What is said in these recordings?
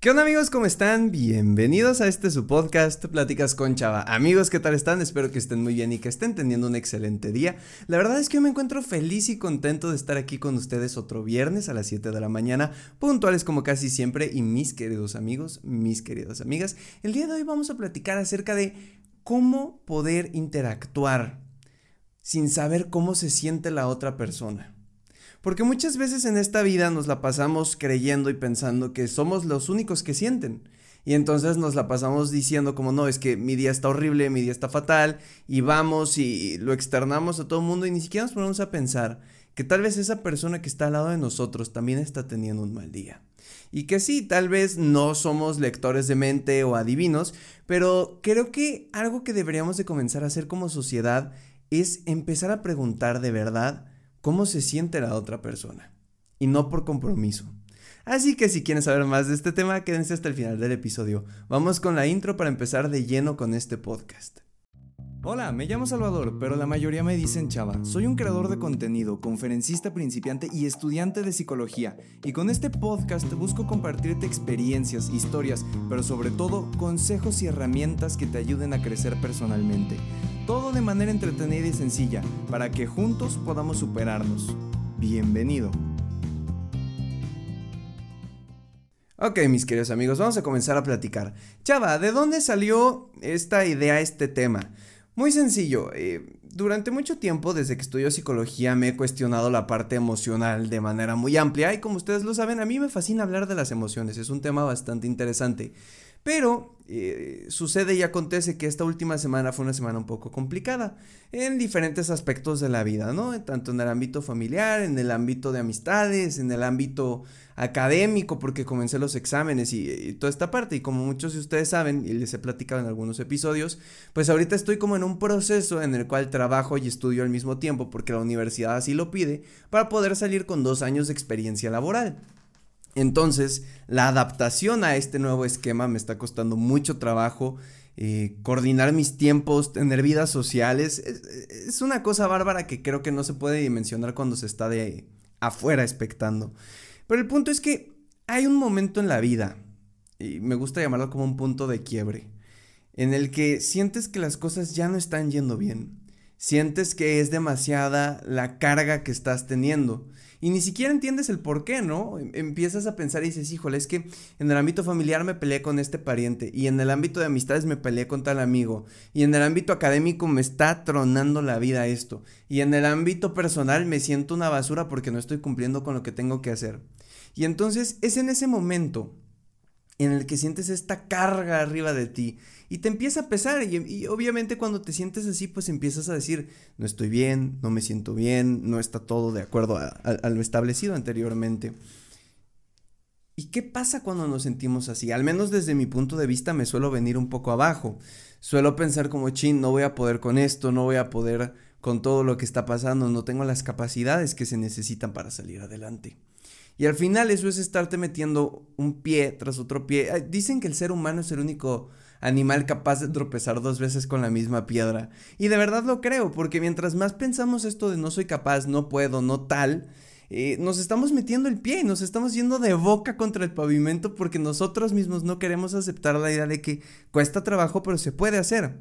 ¿Qué onda amigos? ¿Cómo están? Bienvenidos a este su podcast Pláticas con Chava. Amigos, ¿qué tal están? Espero que estén muy bien y que estén teniendo un excelente día. La verdad es que yo me encuentro feliz y contento de estar aquí con ustedes otro viernes a las 7 de la mañana, puntuales como casi siempre y mis queridos amigos, mis queridas amigas. El día de hoy vamos a platicar acerca de cómo poder interactuar sin saber cómo se siente la otra persona. Porque muchas veces en esta vida nos la pasamos creyendo y pensando que somos los únicos que sienten. Y entonces nos la pasamos diciendo como no, es que mi día está horrible, mi día está fatal, y vamos y lo externamos a todo el mundo y ni siquiera nos ponemos a pensar que tal vez esa persona que está al lado de nosotros también está teniendo un mal día. Y que sí, tal vez no somos lectores de mente o adivinos, pero creo que algo que deberíamos de comenzar a hacer como sociedad es empezar a preguntar de verdad cómo se siente la otra persona y no por compromiso. Así que si quieren saber más de este tema, quédense hasta el final del episodio. Vamos con la intro para empezar de lleno con este podcast. Hola, me llamo Salvador, pero la mayoría me dicen Chava. Soy un creador de contenido, conferencista principiante y estudiante de psicología. Y con este podcast busco compartirte experiencias, historias, pero sobre todo consejos y herramientas que te ayuden a crecer personalmente. Todo de manera entretenida y sencilla, para que juntos podamos superarnos. Bienvenido. Ok, mis queridos amigos, vamos a comenzar a platicar. Chava, ¿de dónde salió esta idea, este tema? Muy sencillo, eh, durante mucho tiempo, desde que estudio psicología, me he cuestionado la parte emocional de manera muy amplia y como ustedes lo saben, a mí me fascina hablar de las emociones, es un tema bastante interesante. Pero eh, sucede y acontece que esta última semana fue una semana un poco complicada en diferentes aspectos de la vida, ¿no? Tanto en el ámbito familiar, en el ámbito de amistades, en el ámbito académico, porque comencé los exámenes y, toda esta parte. Y como muchos de ustedes saben, y les he platicado en algunos episodios, pues ahorita estoy como en un proceso en el cual trabajo y estudio al mismo tiempo, porque la universidad así lo pide, para poder salir con dos años de experiencia laboral. Entonces, la adaptación a este nuevo esquema me está costando mucho trabajo. Eh, coordinar mis tiempos, tener vidas sociales, es, una cosa bárbara que creo que no se puede dimensionar cuando se está de afuera expectando. Pero el punto es que hay un momento en la vida, y me gusta llamarlo como un punto de quiebre, en el que sientes que las cosas ya no están yendo bien, sientes que es demasiada la carga que estás teniendo y ni siquiera entiendes el por qué, ¿no? Em, empiezas a pensar y dices, híjole, es que en el ámbito familiar me peleé con este pariente y en el ámbito de amistades me peleé con tal amigo y en el ámbito académico me está tronando la vida esto y en el ámbito personal me siento una basura porque no estoy cumpliendo con lo que tengo que hacer. Y entonces es en ese momento en el que sientes esta carga arriba de ti y te empieza a pesar y, obviamente cuando te sientes así pues empiezas a decir no estoy bien, no me siento bien, no está todo de acuerdo a, lo establecido anteriormente. ¿Y qué pasa cuando nos sentimos así? Al menos desde mi punto de vista me suelo venir un poco abajo. Suelo pensar como, chin, no voy a poder con esto, no voy a poder con todo lo que está pasando, no tengo las capacidades que se necesitan para salir adelante. Y al final eso es estarte metiendo un pie tras otro pie. Dicen que el ser humano es el único animal capaz de tropezar dos veces con la misma piedra. Y de verdad lo creo, porque mientras más pensamos esto de no soy capaz, no puedo, no tal, eh, nos estamos metiendo el pie y nos estamos yendo de boca contra el pavimento porque nosotros mismos no queremos aceptar la idea de que cuesta trabajo, pero se puede hacer.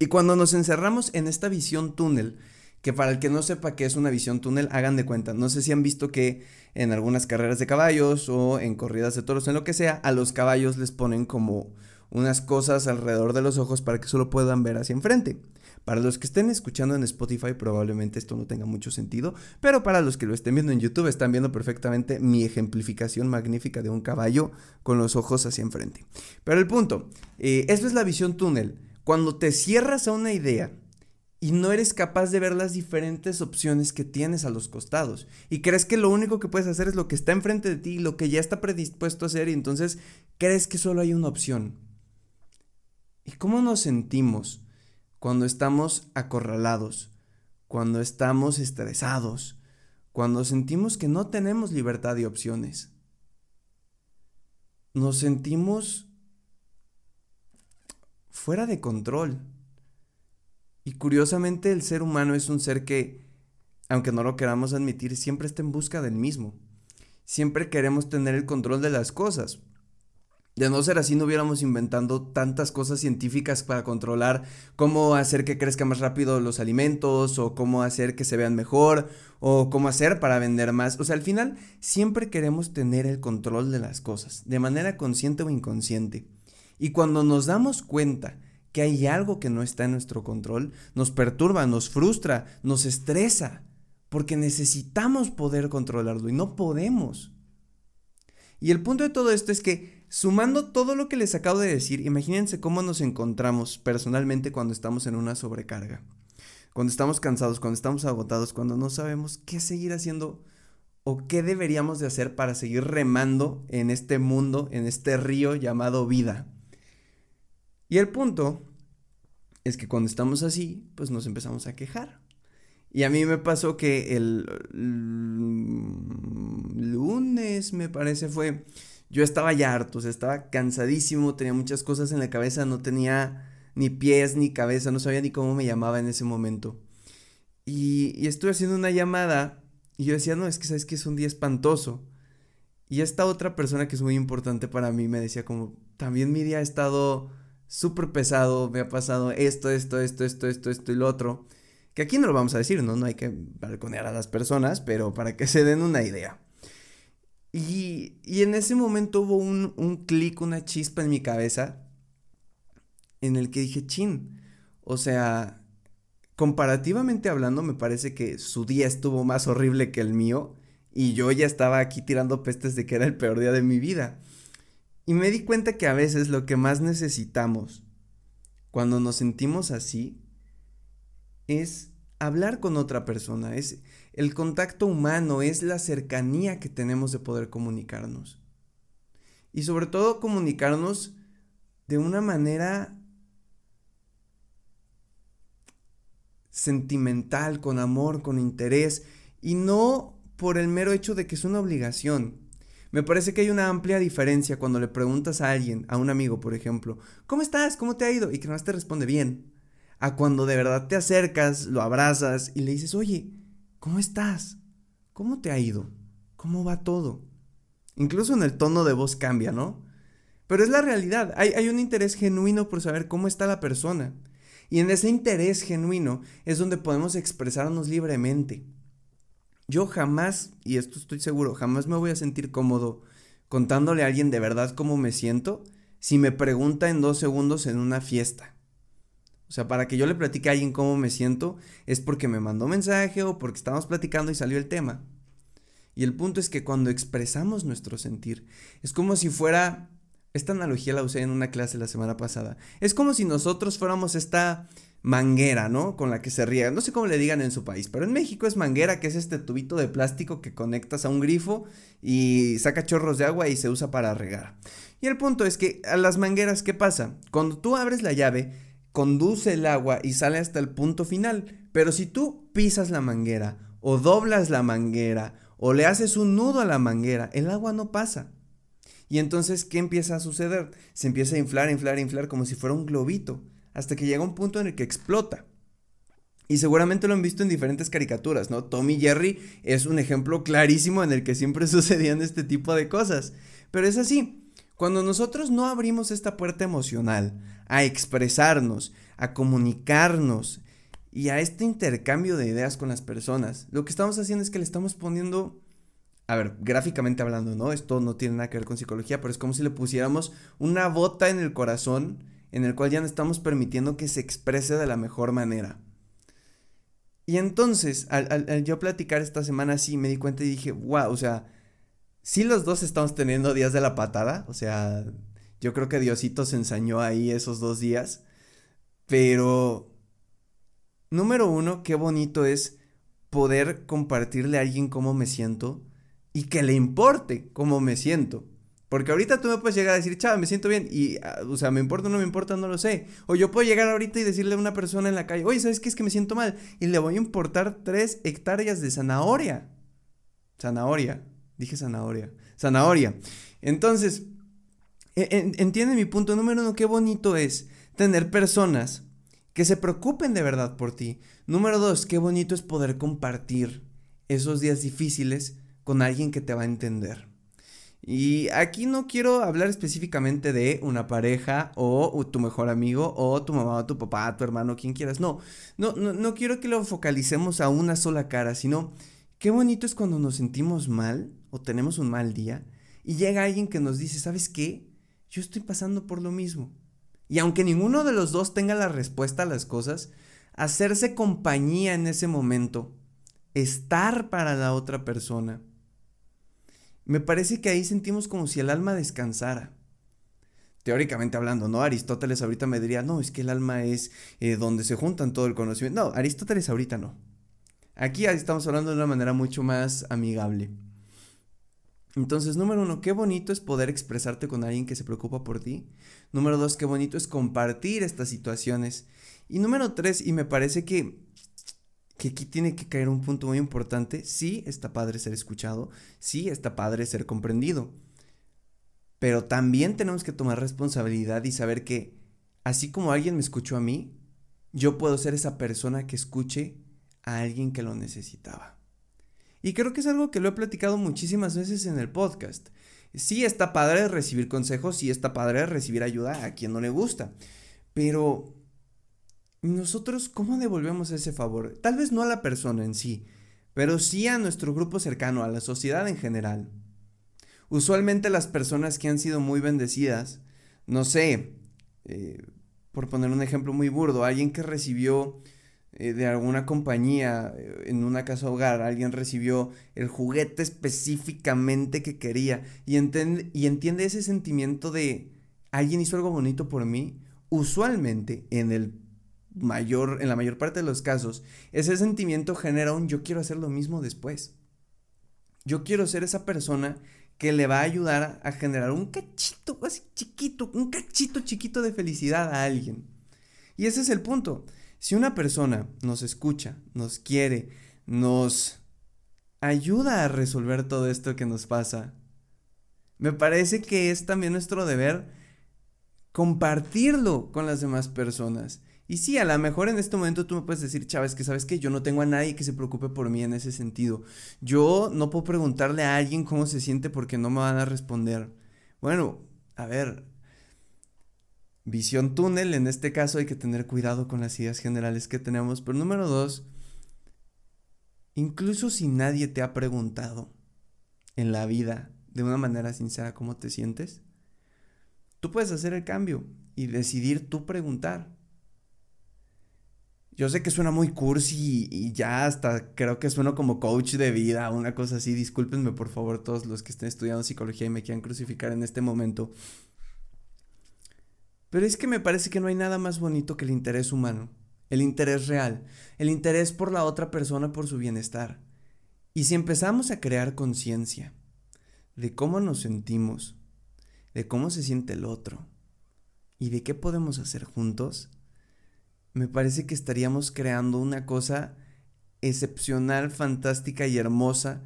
Y cuando nos encerramos en esta visión túnel, que para el que no sepa qué es una visión túnel, hagan de cuenta. No sé si han visto que en algunas carreras de caballos o en corridas de toros, en lo que sea, a los caballos les ponen como unas cosas alrededor de los ojos para que solo puedan ver hacia enfrente. Para los que estén escuchando en Spotify probablemente esto no tenga mucho sentido, pero para los que lo estén viendo en YouTube están viendo perfectamente mi ejemplificación magnífica de un caballo con los ojos hacia enfrente. Pero el punto, eh, esto es la visión túnel. Cuando te cierras a una idea y no eres capaz de ver las diferentes opciones que tienes a los costados. Y crees que lo único que puedes hacer es lo que está enfrente de ti, lo que ya está predispuesto a hacer, y entonces crees que solo hay una opción. ¿Y cómo nos sentimos cuando estamos acorralados, cuando estamos estresados, cuando sentimos que no tenemos libertad de opciones? Nos sentimos fuera de control y curiosamente el ser humano es un ser que, aunque no lo queramos admitir, siempre está en busca del mismo. Siempre queremos tener el control de las cosas. De no ser así, no hubiéramos inventando tantas cosas científicas para controlar cómo hacer que crezcan más rápido los alimentos, o cómo hacer que se vean mejor, o cómo hacer para vender más. O sea, al final siempre queremos tener el control de las cosas, de manera consciente o inconsciente. Y cuando nos damos cuenta que hay algo que no está en nuestro control, nos perturba, nos frustra, nos estresa, porque necesitamos poder controlarlo y no podemos. Y el punto de todo esto es que Sumando todo lo que les acabo de decir, imagínense cómo nos encontramos personalmente cuando estamos en una sobrecarga. Cuando estamos cansados, cuando estamos agotados, cuando no sabemos qué seguir haciendo o qué deberíamos de hacer para seguir remando en este mundo, en este río llamado vida. Y el punto es que cuando estamos así, pues nos empezamos a quejar. Y a mí me pasó que el lunes, me parece, fue yo estaba ya harto, o sea, estaba cansadísimo, tenía muchas cosas en la cabeza, no tenía ni pies ni cabeza, no sabía ni cómo me llamaba en ese momento. Y, estuve haciendo una llamada y yo decía, no, es que sabes que es un día espantoso. Y esta otra persona que es muy importante para mí me decía como, también mi día ha estado súper pesado, me ha pasado esto, esto, esto, esto, esto, esto y lo otro. Que aquí no lo vamos a decir, ¿no? No hay que balconear a las personas, pero para que se den una idea. Y, en ese momento hubo un, un clic, una chispa en mi cabeza en el que dije, chin, o sea, comparativamente hablando, me parece que su día estuvo más horrible que el mío y yo ya estaba aquí tirando pestes de que era el peor día de mi vida. Y me di cuenta que a veces lo que más necesitamos cuando nos sentimos así es hablar con otra persona, es el contacto humano, es la cercanía que tenemos de poder comunicarnos. Y sobre todo comunicarnos de una manera sentimental, con amor, con interés, y no por el mero hecho de que es una obligación. Me parece que hay una amplia diferencia cuando le preguntas a alguien, a un amigo, por ejemplo, ¿cómo estás? ¿Cómo te ha ido? Y que no te responde bien a cuando de verdad te acercas, lo abrazas y le dices, oye, ¿cómo estás? ¿Cómo te ha ido? ¿Cómo va todo? Incluso en el tono de voz cambia, ¿no? Pero es la realidad, hay, hay un interés genuino por saber cómo está la persona. Y en ese interés genuino es donde podemos expresarnos libremente. Yo jamás, y esto estoy seguro, jamás me voy a sentir cómodo contándole a alguien de verdad cómo me siento si me pregunta en dos segundos en una fiesta. O sea, para que yo le platique a alguien cómo me siento, es porque me mandó mensaje o porque estábamos platicando y salió el tema. Y el punto es que cuando expresamos nuestro sentir, es como si fuera, esta analogía la usé en una clase la semana pasada, es como si nosotros fuéramos esta manguera, ¿no? Con la que se riega, no sé cómo le digan en su país, pero en México es manguera, que es este tubito de plástico que conectas a un grifo y saca chorros de agua y se usa para regar. Y el punto es que a las mangueras, ¿qué pasa? Cuando tú abres la llave, conduce el agua y sale hasta el punto final. Pero si tú pisas la manguera o doblas la manguera o le haces un nudo a la manguera, el agua no pasa. Y entonces, ¿qué empieza a suceder? Se empieza a inflar, inflar, inflar como si fuera un globito, hasta que llega un punto en el que explota. Y seguramente lo han visto en diferentes caricaturas, ¿no? Tommy Jerry es un ejemplo clarísimo en el que siempre sucedían este tipo de cosas. Pero es así, cuando nosotros no abrimos esta puerta emocional a expresarnos, a comunicarnos y a este intercambio de ideas con las personas, lo que estamos haciendo es que le estamos poniendo, a ver, gráficamente hablando, ¿no? Esto no tiene nada que ver con psicología, pero es como si le pusiéramos una bota en el corazón en el cual ya no estamos permitiendo que se exprese de la mejor manera. Y entonces, al, yo platicar esta semana así, me di cuenta y dije, wow, o sea, sí los dos estamos teniendo días de la patada, o sea, yo creo que Diosito se ensañó ahí esos dos días, pero número uno, qué bonito es poder compartirle a alguien cómo me siento y que le importe cómo me siento. Porque ahorita tú me puedes llegar a decir, chava, me siento bien. Y, ah, o sea, me importa o no me importa, no lo sé. O yo puedo llegar ahorita y decirle a una persona en la calle, oye, ¿sabes qué es que me siento mal? Y le voy a importar tres hectáreas de zanahoria. Zanahoria. Dije zanahoria. Zanahoria. Entonces, e, entiende mi punto número uno, qué bonito es tener personas que se preocupen de verdad por ti. Número dos, qué bonito es poder compartir esos días difíciles con alguien que te va a entender. Y aquí no quiero hablar específicamente de una pareja o tu mejor amigo o tu mamá, tu papá, tu hermano, quien quieras. No, no, no, no quiero que lo focalicemos a una sola cara, sino qué bonito es cuando nos sentimos mal o tenemos un mal día y llega alguien que nos dice, ¿sabes qué? Yo estoy pasando por lo mismo. Y aunque ninguno de los dos tenga la respuesta a las cosas, hacerse compañía en ese momento, estar para la otra persona, me parece que ahí sentimos como si el alma descansara. Teóricamente hablando, ¿no? Aristóteles ahorita me diría, no, es que el alma es eh, donde se juntan todo el conocimiento. No, Aristóteles ahorita no. Aquí estamos hablando de una manera mucho más amigable. Entonces, número uno, qué bonito es poder expresarte con alguien que se preocupa por ti. Número dos, qué bonito es compartir estas situaciones. Y número tres, y me parece que que aquí tiene que caer un punto muy importante. Sí, está padre ser escuchado, sí, está padre ser comprendido. Pero también tenemos que tomar responsabilidad y saber que, así como alguien me escuchó a mí, yo puedo ser esa persona que escuche a alguien que lo necesitaba. Y creo que es algo que lo he platicado muchísimas veces en el podcast. Sí está padre recibir consejos, sí está padre recibir ayuda a quien no le gusta, pero nosotros cómo devolvemos ese favor? Tal vez no a la persona en sí, pero sí a nuestro grupo cercano, a la sociedad en general. Usualmente las personas que han sido muy bendecidas, no sé, eh, por poner un ejemplo muy burdo, alguien que recibió eh, de alguna compañía eh, en una casa hogar, alguien recibió el juguete específicamente que quería y, y entiende ese sentimiento de alguien hizo algo bonito por mí, usualmente en el mayor, en la mayor parte de los casos, ese sentimiento genera un yo quiero hacer lo mismo después. Yo quiero ser esa persona que le va a ayudar a generar un cachito así chiquito, un cachito chiquito de felicidad a alguien. Y ese es el punto. Si una persona nos escucha, nos quiere, nos ayuda a resolver todo esto que nos pasa, me parece que es también nuestro deber compartirlo con las demás personas y sí, a lo mejor en este momento tú me puedes decir, Chávez, que sabes que yo no tengo a nadie que se preocupe por mí en ese sentido. Yo no puedo preguntarle a alguien cómo se siente porque no me van a responder. Bueno, a ver, visión túnel, en este caso hay que tener cuidado con las ideas generales que tenemos. Pero número dos, incluso si nadie te ha preguntado en la vida de una manera sincera cómo te sientes, tú puedes hacer el cambio y decidir tú preguntar. Yo sé que suena muy cursi y, ya hasta creo que suena como coach de vida, una cosa así. Discúlpenme por favor todos los que estén estudiando psicología y me quieran crucificar en este momento. Pero es que me parece que no hay nada más bonito que el interés humano, el interés real, el interés por la otra persona, por su bienestar. Y si empezamos a crear conciencia de cómo nos sentimos, de cómo se siente el otro y de qué podemos hacer juntos, me parece que estaríamos creando una cosa excepcional, fantástica y hermosa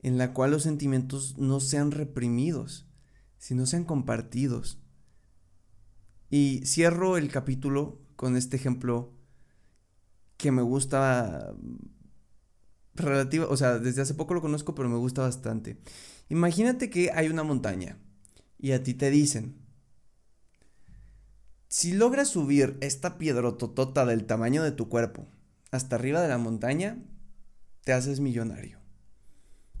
en la cual los sentimientos no sean reprimidos, sino sean compartidos. Y cierro el capítulo con este ejemplo que me gusta relativo, o sea, desde hace poco lo conozco, pero me gusta bastante. Imagínate que hay una montaña y a ti te dicen, si logras subir esta piedrototota del tamaño de tu cuerpo hasta arriba de la montaña, te haces millonario.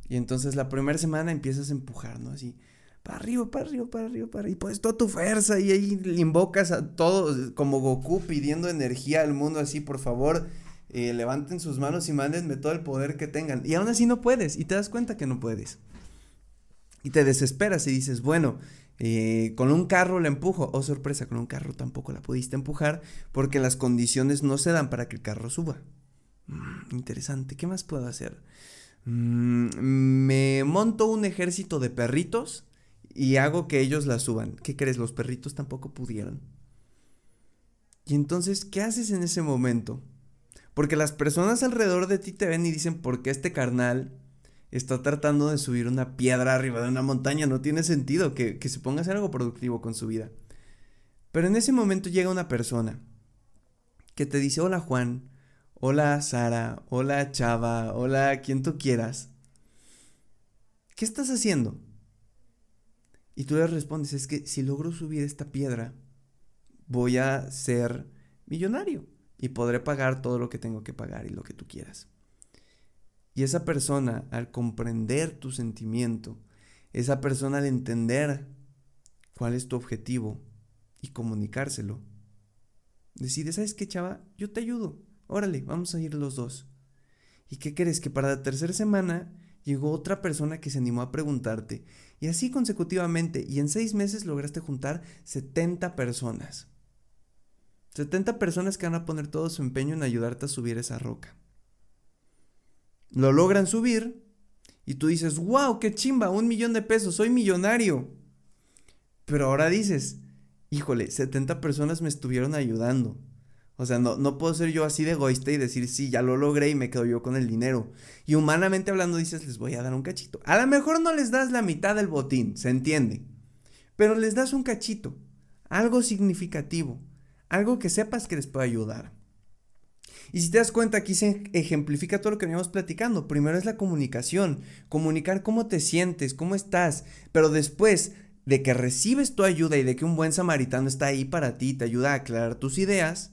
Y entonces la primera semana empiezas a empujar, ¿no? Así, para arriba, para arriba, para arriba, para arriba. Y pones toda tu fuerza y ahí invocas a todos, como Goku pidiendo energía al mundo, así, por favor, eh, levanten sus manos y mándenme todo el poder que tengan. Y aún así no puedes, y te das cuenta que no puedes. Y te desesperas y dices, bueno, eh, con un carro la empujo. Oh, sorpresa, con un carro tampoco la pudiste empujar porque las condiciones no se dan para que el carro suba. Mm, interesante, ¿qué más puedo hacer? Mm, me monto un ejército de perritos y hago que ellos la suban. ¿Qué crees? Los perritos tampoco pudieron. Y entonces, ¿qué haces en ese momento? Porque las personas alrededor de ti te ven y dicen, ¿por qué este carnal está tratando de subir una piedra arriba de una montaña. No tiene sentido que, se ponga a hacer algo productivo con su vida. Pero en ese momento llega una persona que te dice, hola Juan, hola Sara, hola Chava, hola quien tú quieras. ¿Qué estás haciendo? Y tú le respondes, es que si logro subir esta piedra, voy a ser millonario y podré pagar todo lo que tengo que pagar y lo que tú quieras. Y esa persona, al comprender tu sentimiento, esa persona al entender cuál es tu objetivo y comunicárselo, decide, ¿sabes qué, chava? Yo te ayudo. Órale, vamos a ir los dos. ¿Y qué crees? Que para la tercera semana llegó otra persona que se animó a preguntarte. Y así consecutivamente. Y en seis meses lograste juntar 70 personas. 70 personas que van a poner todo su empeño en ayudarte a subir esa roca. Lo logran subir y tú dices, wow, qué chimba, un millón de pesos, soy millonario. Pero ahora dices, híjole, 70 personas me estuvieron ayudando. O sea, no, no puedo ser yo así de egoísta y decir, sí, ya lo logré y me quedo yo con el dinero. Y humanamente hablando dices, les voy a dar un cachito. A lo mejor no les das la mitad del botín, se entiende. Pero les das un cachito, algo significativo algo que sepas que les puede ayudar. Y si te das cuenta, aquí se ejemplifica todo lo que veníamos platicando. Primero es la comunicación, comunicar cómo te sientes, cómo estás, pero después de que recibes tu ayuda y de que un buen samaritano está ahí para ti, te ayuda a aclarar tus ideas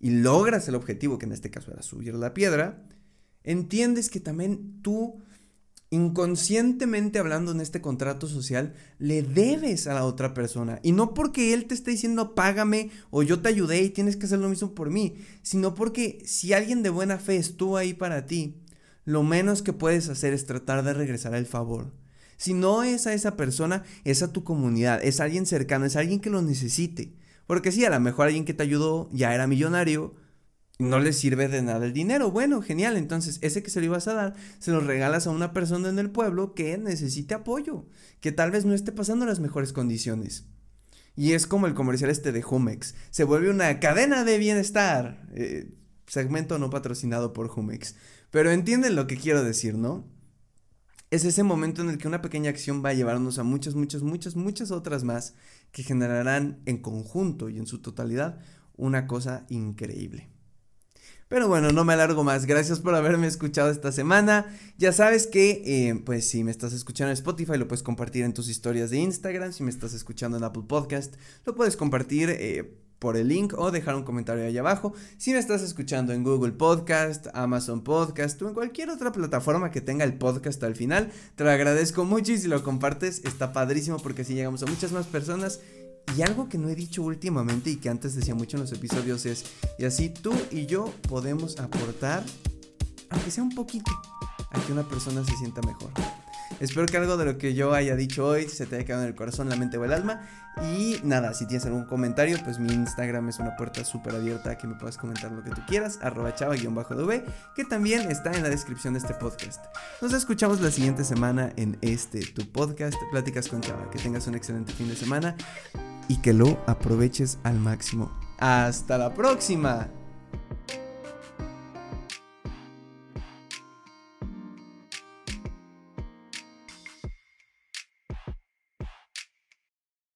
y logras el objetivo, que en este caso era subir la piedra, entiendes que también tú inconscientemente hablando en este contrato social, le debes a la otra persona. Y no porque él te esté diciendo págame o yo te ayudé y tienes que hacer lo mismo por mí, sino porque si alguien de buena fe estuvo ahí para ti, lo menos que puedes hacer es tratar de regresar el favor. Si no es a esa persona, es a tu comunidad, es alguien cercano, es alguien que lo necesite. Porque sí, a lo mejor alguien que te ayudó ya era millonario, no le sirve de nada el dinero. Bueno, genial. Entonces, ese que se lo ibas a dar, se lo regalas a una persona en el pueblo que necesite apoyo, que tal vez no esté pasando las mejores condiciones. Y es como el comercial este de Humex. Se vuelve una cadena de bienestar. Eh, segmento no patrocinado por Humex. Pero entienden lo que quiero decir, ¿no? Es ese momento en el que una pequeña acción va a llevarnos a muchas, muchas, muchas, muchas otras más que generarán en conjunto y en su totalidad una cosa increíble. Pero bueno, no me alargo más. Gracias por haberme escuchado esta semana. Ya sabes que, eh, pues si me estás escuchando en Spotify, lo puedes compartir en tus historias de Instagram. Si me estás escuchando en Apple Podcast, lo puedes compartir eh, por el link o dejar un comentario ahí abajo. Si me estás escuchando en Google Podcast, Amazon Podcast o en cualquier otra plataforma que tenga el podcast al final, te lo agradezco mucho y si lo compartes está padrísimo porque así llegamos a muchas más personas y algo que no he dicho últimamente y que antes decía mucho en los episodios es, y así tú y yo podemos aportar, aunque sea un poquito, a que una persona se sienta mejor. Espero que algo de lo que yo haya dicho hoy se te haya quedado en el corazón, la mente o el alma. Y nada, si tienes algún comentario, pues mi Instagram es una puerta súper abierta que me puedas comentar lo que tú quieras, arroba chava-dv, que también está en la descripción de este podcast. Nos escuchamos la siguiente semana en este, tu podcast, Pláticas con Chava. Que tengas un excelente fin de semana y que lo aproveches al máximo. Hasta la próxima.